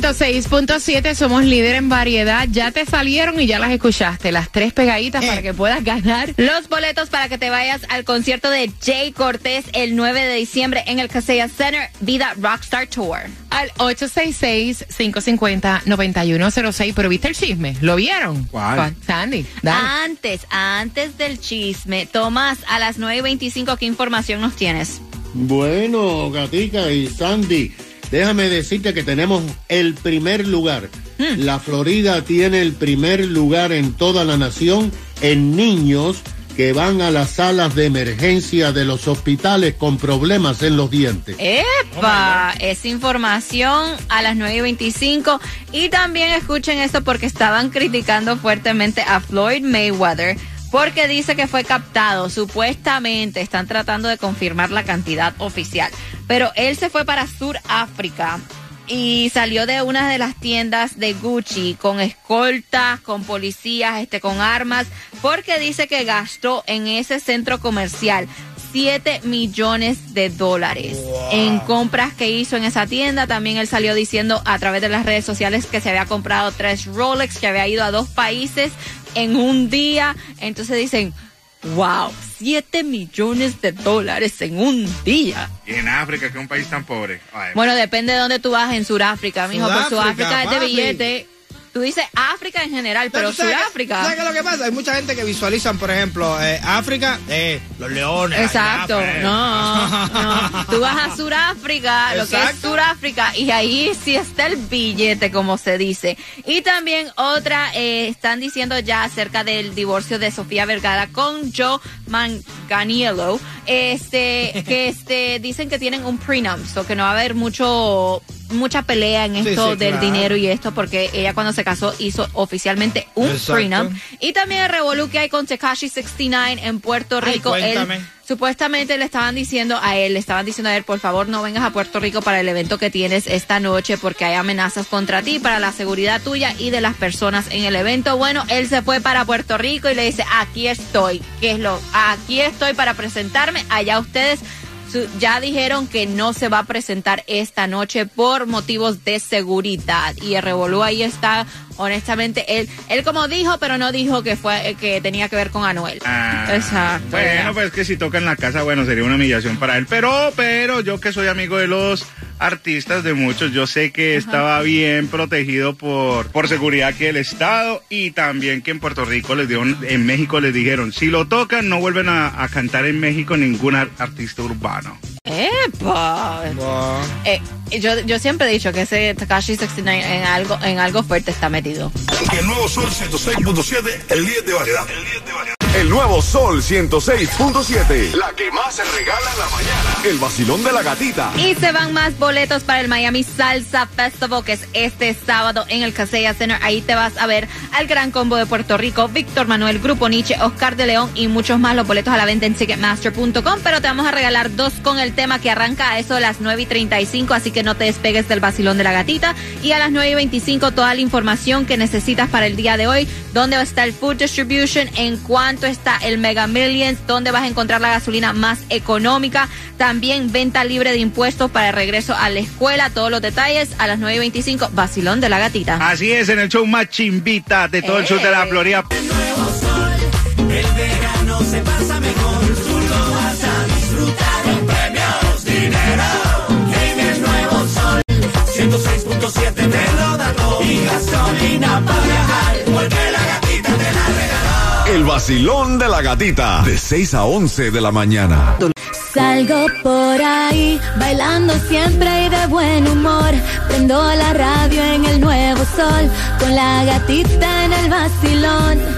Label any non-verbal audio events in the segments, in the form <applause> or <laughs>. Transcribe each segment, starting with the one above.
106.7, somos líder en variedad. Ya te salieron y ya las escuchaste, las tres pegaditas para que puedas ganar. Los boletos para que te vayas al concierto de Jay Cortés el 9 de diciembre en el Casella Center Vida Rockstar Tour. Al 866-550-9106. Pero viste el chisme, ¿lo vieron? ¿Cuál? Sandy, dale. Antes, antes del chisme, Tomás, a las 9.25, ¿qué información nos tienes? Bueno, Gatica y Sandy, déjame decirte que tenemos el primer lugar. La Florida tiene el primer lugar en toda la nación en niños que van a las salas de emergencia de los hospitales con problemas en los dientes. ¡Epa! Esa información a las 9.25. Y también escuchen esto porque estaban criticando fuertemente a Floyd Mayweather. Porque dice que fue captado, supuestamente están tratando de confirmar la cantidad oficial. Pero él se fue para Sudáfrica y salió de una de las tiendas de Gucci con escoltas, con policías, este, con armas, porque dice que gastó en ese centro comercial 7 millones de dólares en compras que hizo en esa tienda. También él salió diciendo a través de las redes sociales que se había comprado tres Rolex, que había ido a dos países en un día. Entonces dicen, wow, 7 millones de dólares en un día. Y en África, que es un país tan pobre. Ay, Bueno, depende de dónde tú vas en Sudáfrica, mijo. Pues Sudáfrica, Sudáfrica es de papi. billete. Tú dices África en general, pero ¿Tú sabes Sudáfrica. ¿Sabes qué es lo que pasa? Hay mucha gente que visualizan, por ejemplo, eh, África, eh, los leones. Exacto, no, no. Tú vas a Sudáfrica, lo que es. Sudáfrica, y ahí sí está el billete, como se dice. Y también otra, eh, están diciendo ya acerca del divorcio de Sofía Vergara con Joe Manganiello, este, que este, dicen que tienen un prenup, so que no va a haber mucho mucha pelea en esto sí, del claro. dinero y esto porque ella cuando se casó hizo oficialmente un Exacto. prenup y también el revolú que hay con Tekashi 69 en Puerto Ay, Rico Él-. Supuestamente le estaban diciendo a él, le estaban diciendo a él, por favor no vengas a Puerto Rico para el evento que tienes esta noche porque hay amenazas contra ti, para la seguridad tuya y de las personas en el evento. Bueno, él se fue para Puerto Rico y le dice, aquí estoy, ¿qué es lo? Aquí estoy para presentarme, allá ustedes ya dijeron que no se va a presentar esta noche por motivos de seguridad. Y el revolú ahí está honestamente él él como dijo pero no dijo que fue que tenía que ver con Anuel. Ah, exacto. Bueno, pues que si toca en la casa, bueno, sería una humillación para él. Pero, pero, yo que soy amigo de los artistas de muchos, yo sé que estaba bien protegido por, por seguridad que el Estado y también que en Puerto Rico les dieron, en México les dijeron, si lo tocan, no vuelven a, a cantar en México ningún ar- artista urbano. ¡Epa! Wow. Eh, yo, yo siempre he dicho que ese Takashi 69 en algo, en algo fuerte está metido. El nuevo Sol 106.7, el líder de variedad. El líder de variedad. El nuevo Sol 106.7. La que más se regala en la mañana. El vacilón de la gatita. Y se van más boletos para el Miami Salsa Festival, que es este sábado en el Casella Center. Ahí te vas a ver al Gran Combo de Puerto Rico, Víctor Manuel, Grupo Nietzsche, Oscar de León y muchos más. Los boletos a la venta en Ticketmaster.com. Pero te vamos a regalar dos con el tema que arranca a eso de las 9 y 35. Así que no te despegues del vacilón de la gatita. Y a las 9 y 25 toda la información que necesitas para el día de hoy. Dónde está el Food Distribution, en cuánto está el Mega Millions, dónde vas a encontrar la gasolina más económica. También venta libre de impuestos para el regreso a la escuela. Todos los detalles a las 9 y 25. Vacilón de la gatita. Así es, en el show más chimbita de todo el sur de la Ey. Florida. El verano se pasa mejor, En el nuevo sol, 106.7 te lo da todo. Y gasolina para viajar, porque la gatita te la regaló. El vacilón de la gatita, de 6 a 11 de la mañana. Salgo por ahí, bailando siempre y de buen humor. Prendo la radio en el nuevo sol, con la gatita en el vacilón.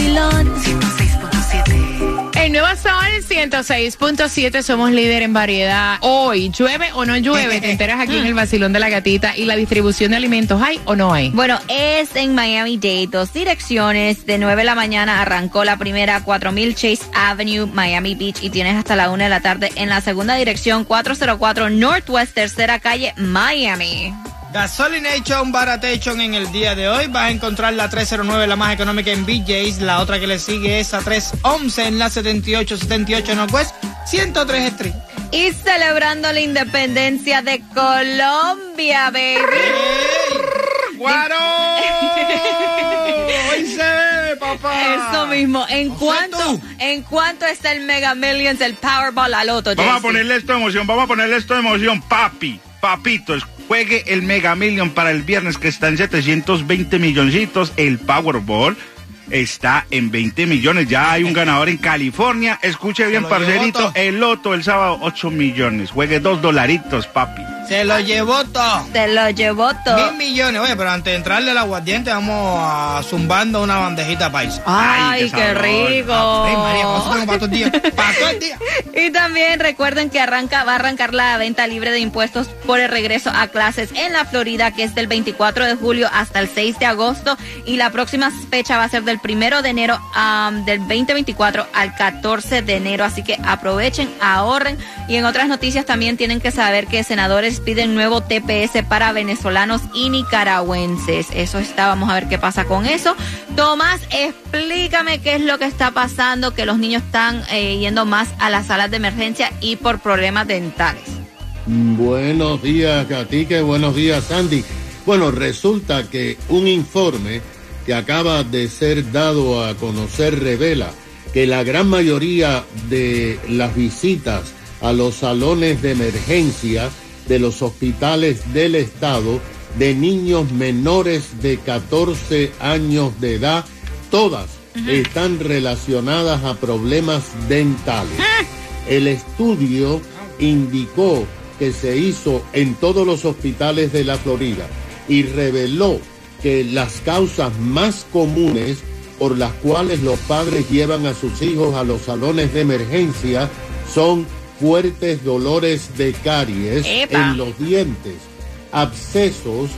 106.7, somos líder en variedad. Hoy, ¿llueve o no llueve? <laughs> Te enteras aquí en el vacilón de la gatita. ¿Y la distribución de alimentos hay o no hay? Bueno, es en Miami-Dade, dos direcciones. De 9 de la mañana arrancó la primera, 4000 Chase Avenue, Miami Beach, y tienes hasta la 1 de la tarde en la segunda dirección, 404 Northwest, tercera calle, Miami. Gasolination Baratation en el día de hoy. Vas a encontrar la 309, la más económica en BJ's. La otra que le sigue es a 311 en la 7878 Northwest, 103 Street. Y celebrando la independencia de Colombia, baby. ¡Guaro! <laughs> ¡Hoy se ve, papá! Eso mismo. ¿En cuánto, ¿En cuánto está el Mega Millions, el Powerball al Loto, Vamos a ponerle esto de emoción, vamos a ponerle esto de emoción, papi, papitos. Juegue el Mega Million para el viernes que está en 720 milloncitos. El Powerball está en 20 millones. Ya hay un ganador en California. Escuche bien, parcerito. El Loto el sábado, 8 millones. Juegue dos dolaritos, papi. Se lo llevó todo. Se lo llevó todo. Mil millones. Oye, pero antes de entrarle al aguardiente, vamos a zumbando una bandejita paisa. Ay, Ay, qué qué, rico. Ay, María, con eso tengo para todo el día. Para todo el día. <laughs> Y también recuerden que arranca, va a arrancar la venta libre de impuestos por el regreso a clases en la Florida, que es del 24 de julio hasta el 6 de agosto. Y la próxima fecha va a ser del 1 de enero am, del 2024 al 14 de enero. Así que aprovechen, ahorren. Y en otras noticias también tienen que saber que senadores piden nuevo TPS para venezolanos y nicaragüenses. Eso está, vamos a ver qué pasa con eso. Tomás, explícame qué es lo que está pasando, que los niños están eh, yendo más a las salas de emergencia y por problemas dentales. Buenos días, Catique. Buenos días, Sandy. Bueno, resulta que un informe que acaba de ser dado a conocer revela que la gran mayoría de las visitas a los salones de emergencia de los hospitales del estado de niños menores de 14 años de edad, todas están relacionadas a problemas dentales. El estudio indicó que se hizo en todos los hospitales de la Florida y reveló que las causas más comunes por las cuales los padres llevan a sus hijos a los salones de emergencia son fuertes dolores de caries ¡Epa! en los dientes, abscesos,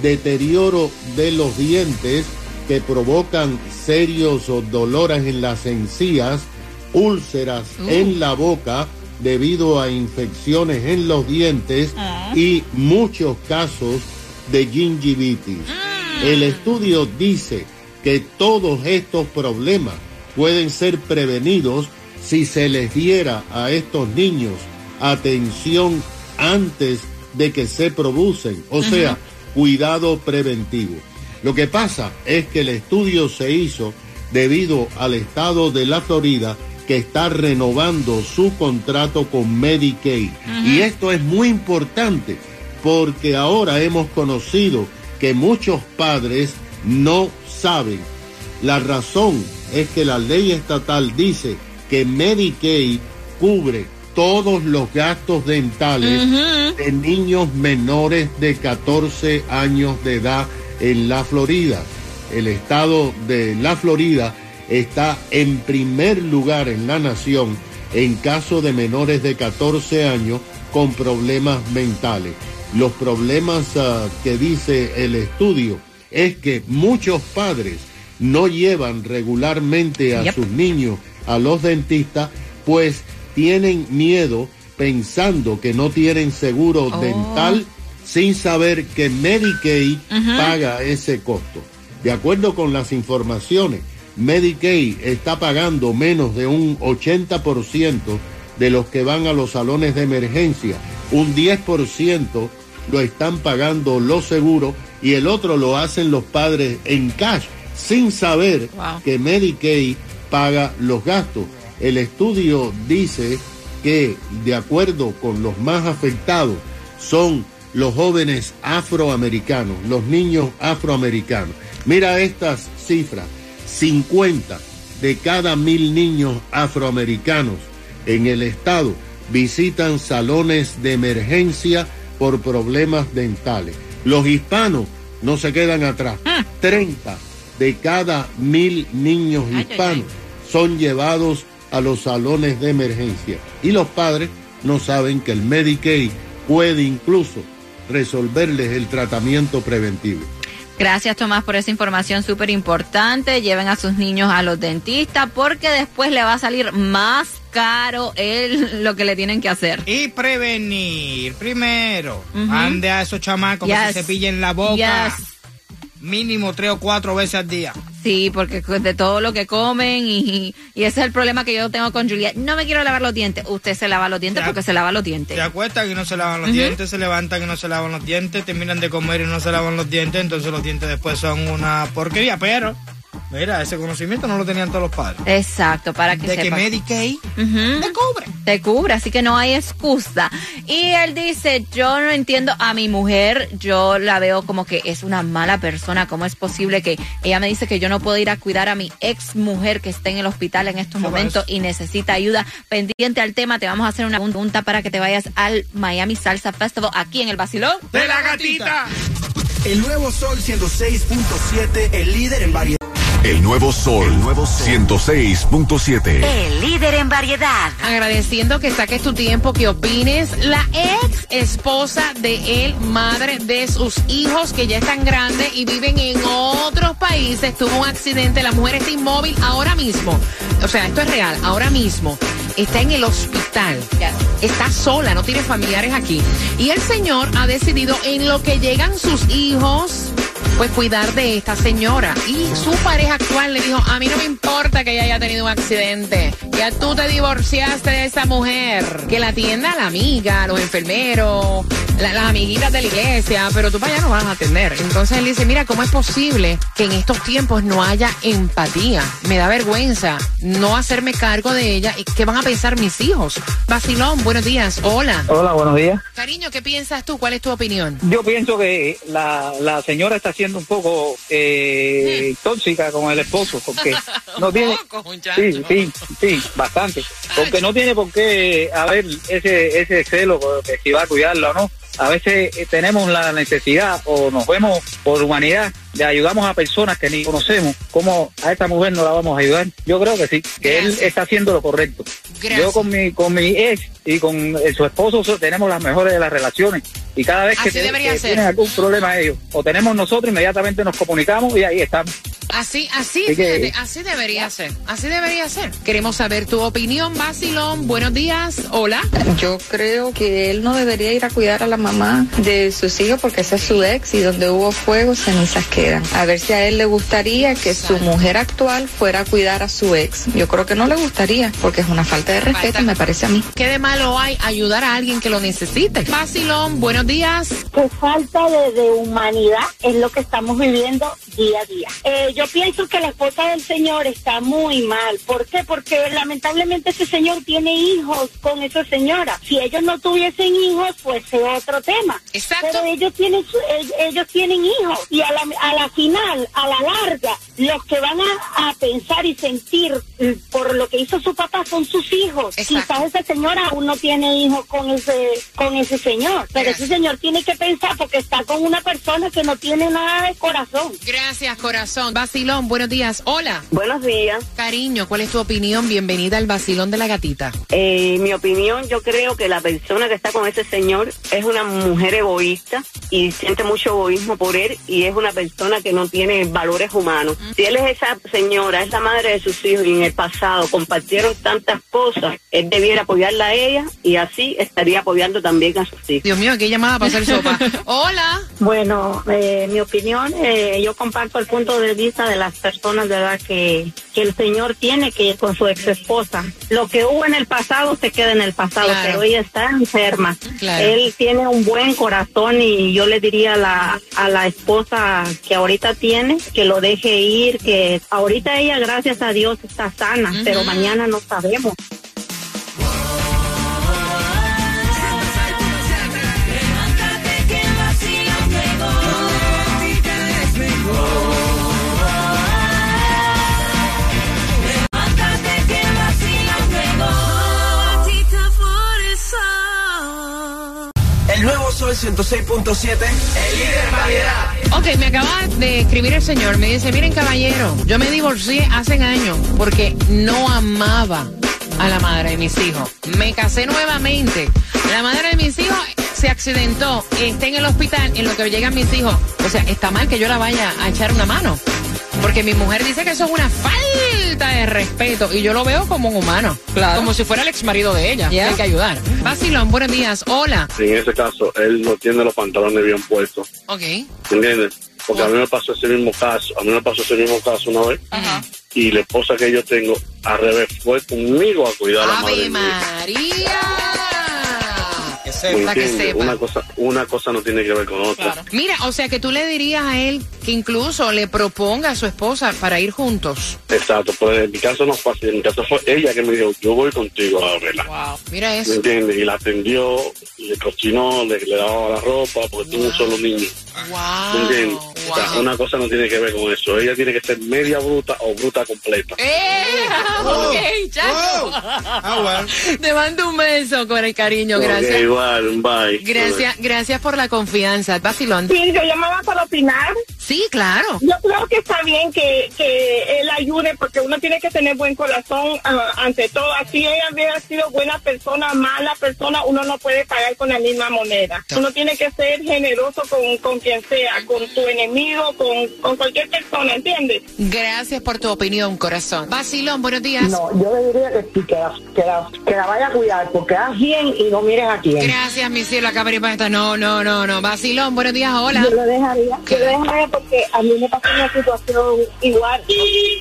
deterioro de los dientes que provocan serios dolores en las encías, úlceras en la boca debido a infecciones en los dientes y muchos casos de gingivitis. El estudio dice que todos estos problemas pueden ser prevenidos si se les diera a estos niños atención antes de que se producen, o sea, cuidado preventivo. Lo que pasa es que el estudio se hizo debido al estado de la Florida que está renovando su contrato con Medicaid. Y esto es muy importante porque ahora hemos conocido que muchos padres no saben. La razón es que la ley estatal dice que Medicaid cubre todos los gastos dentales de niños menores de 14 años de edad en la Florida. El estado de la Florida está en primer lugar en la nación en caso de menores de 14 años con problemas mentales. Los problemas ah, que dice el estudio es que muchos padres no llevan regularmente a Yep. sus niños a los dentistas, pues tienen miedo pensando que no tienen seguro Oh. dental sin saber que Medicaid paga ese costo. De acuerdo con las informaciones, Medicaid está pagando menos de un 80% de los que van a los salones de emergencia. Un 10% lo están pagando los seguros y el otro lo hacen los padres en cash, sin saber Wow. que Medicaid paga los gastos. El estudio dice que, de acuerdo con los más afectados, son los jóvenes afroamericanos, los niños afroamericanos. Mira estas cifras, 50 de cada mil niños afroamericanos en el estado visitan salones de emergencia por problemas dentales. Los hispanos no se quedan atrás. 30 de cada mil niños hispanos son llevados a los salones de emergencia. Y los padres no saben que el Medicaid puede incluso resolverles el tratamiento preventivo. Gracias Tomás por esa información súper importante. Lleven a sus niños a los dentistas porque después le va a salir más caro el, lo que le tienen que hacer. Y prevenir. Primero, Ujú. ande a esos chamacos que se cepillen la boca Yes. Mínimo tres o cuatro veces al día. Sí, porque de todo lo que comen y, y ese es el problema que yo tengo con Juliet. No me quiero lavar los dientes. Usted se lava los dientes porque se lava los dientes. Se acuestan y no se lavan los dientes, se levantan y no se lavan los dientes, terminan de comer y no se lavan los dientes, entonces los dientes después son una porquería, pero mira, ese conocimiento no lo tenían todos los padres. Exacto, para que De que sepas. Medicaid te cubre. Te cubre, así que no hay excusa. Y él dice, yo no entiendo a mi mujer, yo la veo como que es una mala persona, ¿cómo es posible que ella me dice que yo no puedo ir a cuidar a mi ex mujer que está en el hospital en estos ¿Qué momentos y necesita ayuda? Pendiente al tema, te vamos a hacer una pregunta para que te vayas al Miami Salsa Festival aquí en el Basilón. De la gatita. El nuevo Sol 106.7, el líder en variedad. El nuevo Sol, el nuevo 106.7. El líder en variedad. Agradeciendo que saques tu tiempo, que opines. La ex esposa de él, madre de sus hijos que ya están grandes y viven en otros países, tuvo un accidente. La mujer está inmóvil ahora mismo. O sea, esto es real. Ahora mismo está en el hospital. Está sola, no tiene familiares aquí. Y el señor ha decidido en lo que llegan sus hijos pues cuidar de esta señora. Y su pareja actual le dijo, a mí no me importa que ella haya tenido un accidente. Ya tú te divorciaste de esa mujer. Que la atienda la amiga, los enfermeros, la- las amiguitas de la iglesia, pero tú para allá no vas a atender. Entonces él dice, mira, ¿cómo es posible que en estos tiempos no haya empatía? Me da vergüenza no hacerme cargo de ella. ¿Y qué van a pensar mis hijos? Basilón, buenos días. Hola. Hola, buenos días. Cariño, ¿qué piensas tú? ¿Cuál es tu opinión? Yo pienso que la, la señora está siendo un poco eh, tóxica con el esposo, porque no <laughs> tiene... Sí, sí, sí, bastante. Porque no tiene por qué haber ese, ese celo de si va a cuidarla o no. A veces eh, tenemos la necesidad o nos vemos por humanidad de ayudamos a personas que ni conocemos. ¿Cómo a esta mujer no la vamos a ayudar? Yo creo que sí, que él está haciendo lo correcto. Yo con mi, con mi ex y con eh, su esposo so- tenemos las mejores de las relaciones. Y cada vez que, Así que ser. tienen algún problema ellos, o tenemos nosotros, inmediatamente nos comunicamos y ahí estamos. Así, así, Así fíjate, así debería ser, así debería ser. Queremos saber tu opinión, Basilón. Buenos días, hola. Yo creo que él no debería ir a cuidar a la mamá de sus hijos porque esa es su ex y donde hubo fuego cenizas quedan. A ver si a él le gustaría que su mujer actual fuera a cuidar a su ex. Yo creo que no le gustaría porque es una falta de respeto, me parece a mí. ¿Qué de malo hay ayudar a alguien que lo necesite? Basilón, buenos días. que falta de, de humanidad es lo que estamos viviendo día a día. Eh, yo pienso que la esposa del señor está muy mal. ¿Por qué? Porque lamentablemente ese señor tiene hijos con esa señora. Si ellos no tuviesen hijos, pues es otro tema. Pero ellos tienen ellos tienen hijos y a la, a la final, a la larga, los que van a, a pensar y sentir mm, por lo que hizo su papá son sus hijos. Quizás esa señora aún no tiene hijos con ese con ese señor, pero ese señor tiene que pensar porque está con una persona que no tiene nada de corazón. Gracias, corazón. Basilón, buenos días, hola. Buenos días. Cariño, ¿cuál es tu opinión? Bienvenida al Basilón de la Gatita. Eh, mi opinión, yo creo que la persona que está con ese señor es una mujer egoísta y siente mucho egoísmo por él y es una persona que no tiene valores humanos. Si él es esa señora, es la madre de sus hijos y en el pasado compartieron tantas cosas, él debiera apoyarla a ella y así estaría apoyando también a sus hijos. Dios mío, qué llamada para hacer sopa. <laughs> Hola. Bueno, eh, mi opinión, eh, yo comparto el punto de vista de las personas de edad que, que el señor tiene que ir con su ex esposa. Lo que hubo en el pasado se queda en el pasado, Claro. pero ella está enferma. Claro. Él tiene un buen corazón y yo le diría a la, a la esposa que ahorita tiene que lo deje ir, que ahorita ella, gracias a Dios, está sana, pero mañana no sabemos. 106.7, el líder en. Ok, me acaba de escribir el señor. Me dice, miren caballero, yo me divorcié hace años porque no amaba a la madre de mis hijos. Me casé nuevamente. La madre de mis hijos se accidentó, está en el hospital en lo que llegan mis hijos. O sea, está mal que yo la vaya a echar una mano. Porque mi mujer dice que eso es una falta de respeto y yo lo veo como un humano. Claro. Como si fuera el ex marido de ella. Yeah. Hay que ayudar. Basilón, buenos días. Hola. En ese caso, él no tiene los pantalones bien puestos. Ok. ¿Entiendes? Porque a mí me pasó ese mismo caso, a mí me pasó ese mismo caso una vez. Y la esposa que yo tengo, al revés, fue conmigo a cuidar a la madre mía. María. ¿Me Para que sepa. Una cosa, una cosa no tiene que ver con otra. Mira, o sea que tú le dirías a él que incluso le proponga a su esposa para ir juntos. Exacto, pero en mi caso no fue así. En mi caso fue ella que me dijo, yo voy contigo a verla. Mira ¿Me eso. entiendes? Y la atendió, le cocinó, le, le daba la ropa, porque tuvo un solo niño. ¿Me entiendes? O sea, una cosa no tiene que ver con eso. Ella tiene que ser media bruta o bruta completa. ¡Eh! <laughs> Oh. Ok, chacho. Te mando un beso con el cariño, gracias. igual, bye. Gracias, gracias por la confianza. Vacilón. Sí, yo llamaba para opinar. Sí, claro. Yo creo que está bien que, que él ayude porque uno tiene que tener buen corazón ah, ante todo. Así ella hubiera sido buena persona, mala persona, uno no puede pagar con la misma moneda. Uno tiene que ser generoso con, con quien sea, con tu enemigo, con, con cualquier persona, ¿entiendes? Gracias por tu opinión, corazón. Vacilón, buenos días. No, yo le diría que, sí, que, la, que, la, que la vaya a cuidar, porque haz bien y no mires a quién. Gracias, mi cielo, acá esta. No, no, no, no. Vacilón, buenos días, hola. Yo lo dejaría, yo lo dejaría porque a mí me pasó una situación igual.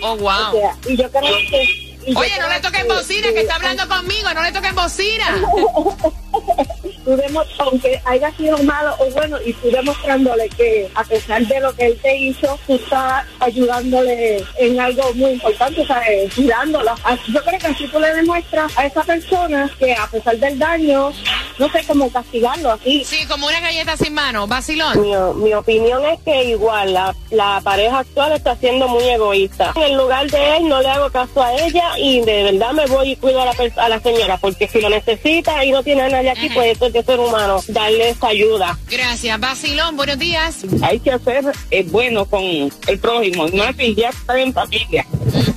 Oh, wow. O sea, y yo creo que... y Oye, no le toquen que- bocina, que está hablando conmigo, no le toquen bocina. <laughs> tú aunque haya sido malo o bueno, y tú demostrándole que a pesar de lo que él te hizo, tú estás ayudándole en algo muy importante, o sea, eh, cuidándola. Yo creo que así tú le demuestras a esa persona que a pesar del daño, no sé cómo castigarlo así. Sí, como una galleta sin mano, vacilón. Mi, mi opinión es que igual la, la pareja actual está siendo muy egoísta. En el lugar de él no le hago caso a ella y de verdad me voy y cuido a la, a la señora porque si lo necesita y no tiene a nadie aquí, pues esto de ser humano, darle esa ayuda. Gracias, vacilón, buenos días. Hay que hacer eh, bueno con el prójimo, no es ya estar en familia.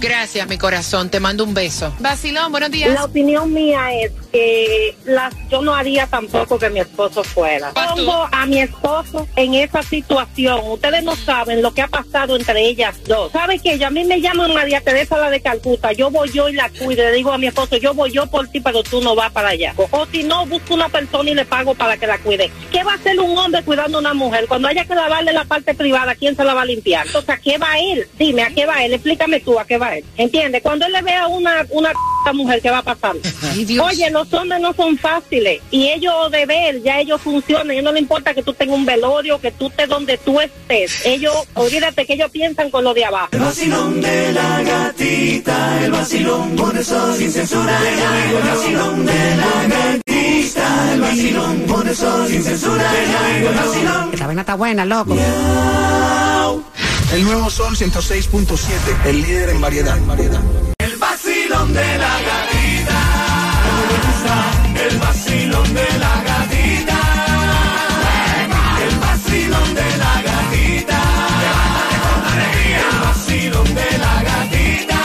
Gracias, mi corazón, te mando un beso. Vacilón, buenos días. La opinión mía es que las, yo no haría tampoco que mi esposo fuera. Pongo a mi esposo en esa situación. Ustedes no saben lo que ha pasado entre ellas dos. ¿Sabe que ella a mí me llama María Teresa la de Calcuta? Yo voy yo y la cuido. Le digo a mi esposo, yo voy yo por ti, pero tú no vas para allá. O si no, busco una persona y le pago para que la cuide. ¿Qué va a hacer un hombre cuidando a una mujer? Cuando haya que lavarle la parte privada, ¿quién se la va a limpiar? O sea, ¿a qué va él? Dime, ¿a qué va él? Explícame tú, ¿a qué va él? ¿Entiendes? Cuando él le vea una, una mujer, ¿qué va a pasar? <laughs> Oye, los hombres no son fáciles y ellos de ver, ya ellos funcionan. A ellos no le importa que tú tengas un velorio, que tú estés donde tú estés. Ellos, olvídate que ellos piensan con lo de abajo. El vacilón de la gatita, el vacilón, por eso sin censura. El vacilón de la gatita, el vacilón, por eso sin censura. El vacilón. Esta vaina está buena, loco. El nuevo Sol 106.7, el líder en variedad. El vacilón de la gatita. El vacilón de la gatita. El vacilón de la gatita. El vacilón de la gatita.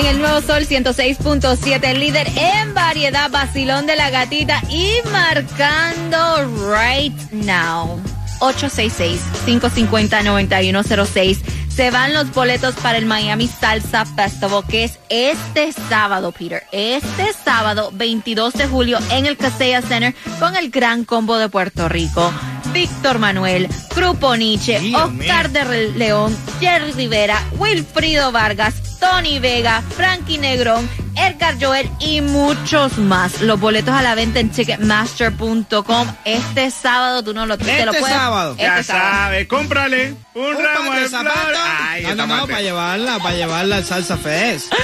En el nuevo Sol 106.7, el líder en variedad, vacilón de la gatita y marcando right now. 866-550-9106. Se van los boletos para el Miami Salsa Festival, que es este sábado, Peter. Este sábado, 22 de julio, en el Casella Center, con el gran combo de Puerto Rico. Víctor Manuel, Grupo Nietzsche, Oscar de León, Jerry Rivera, Wilfrido Vargas, Tony Vega, Frankie Negrón, Edgar Joel y muchos más. Los boletos a la venta en ticketmaster.com. Este sábado tú no lo, te lo Este puedes. sábado. Este Ya sábado. sabe, cómprale un Un ramo par de zapatos. Ay, No, no, para llevarla, para llevarla al Salsa Fest. <laughs>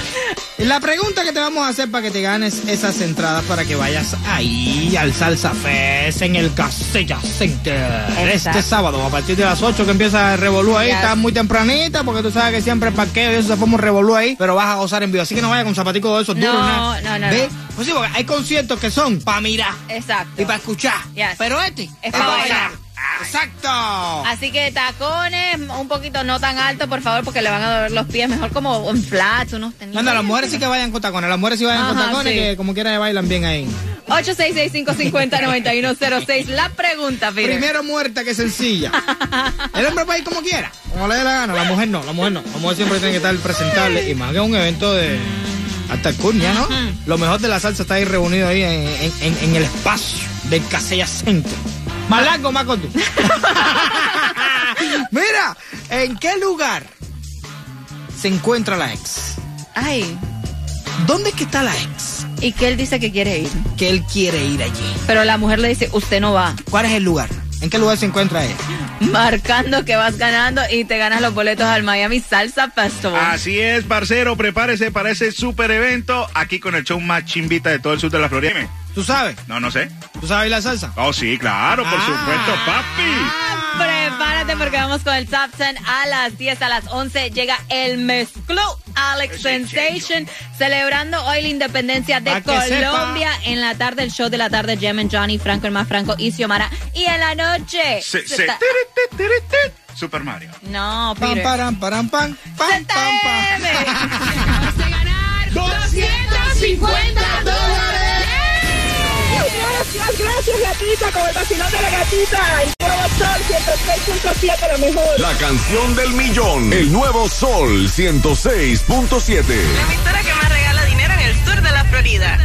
La pregunta que te vamos a hacer para que te ganes esas entradas para que vayas ahí al Salsa Fest en el Casella Center. Exacto. Este sábado, a partir de las 8 que empieza el revolú ahí, Yes. está muy tempranita porque tú sabes que siempre el parqueo y eso se forma un revolú ahí, pero vas a gozar en vivo. Así que no vayas con zapaticos de esos No, duros, no, no, ¿Ve? no. Pues sí, porque hay conciertos que son para mirar Exacto. y para escuchar. Yes. Pero este Es pa' bailar. Exacto. Así que tacones un poquito no tan altos, por favor, porque le van a doler los pies. Mejor como en flats, unos tenis. No, no, las mujeres sí que vayan con tacones. Las mujeres sí vayan con Ajá, tacones sí. que como quiera bailan bien ahí. 866-550-9106. La pregunta, Peter. Primero muerta que sencilla. <laughs> El hombre puede ir como quiera, como le dé la gana. La mujer no, la mujer no. La mujer siempre tiene que estar presentable. Y más que un evento de. Hasta el cuña, ¿no? Lo mejor de la salsa está ahí reunido ahí en, en- en- en el espacio del Casella Center. Más corto. <laughs> Mira, ¿en qué lugar se encuentra la ex? Ay. ¿Dónde es que está la ex? Y que él dice que quiere ir. Que él quiere ir allí. Pero la mujer le dice, usted no va. ¿Cuál es el lugar? ¿En qué lugar se encuentra ella? Marcando que vas ganando y te ganas los boletos al Miami Salsa Festival. Así es, parcero, prepárese para ese super evento aquí con el show más chimbita de todo el sur de la Florida. ¿Tú sabes? No, no sé. ¿Tú sabes la salsa? Oh, sí, claro, por Ah. supuesto, papi. Prepárate porque vamos con el Top 10 a las 10, a las 11 llega el mezclú Alex Sensation celebrando hoy la independencia de sepa. Colombia en la tarde el show de la tarde Gem and Johnny, Franco el más Franco y Xiomara y en la noche Se- se se- está- tiri, tiri, tiri. Super Mario. no Pam, Peter param, param, pam, pam, pam, pam. 250 <laughs> dólares. Gracias, gracias, gatita, con el vacilón de la gatita. El nuevo Sol 106.7, lo mejor. La canción del millón. El nuevo Sol 106.7. La emisora que más regala dinero en el sur de la Florida.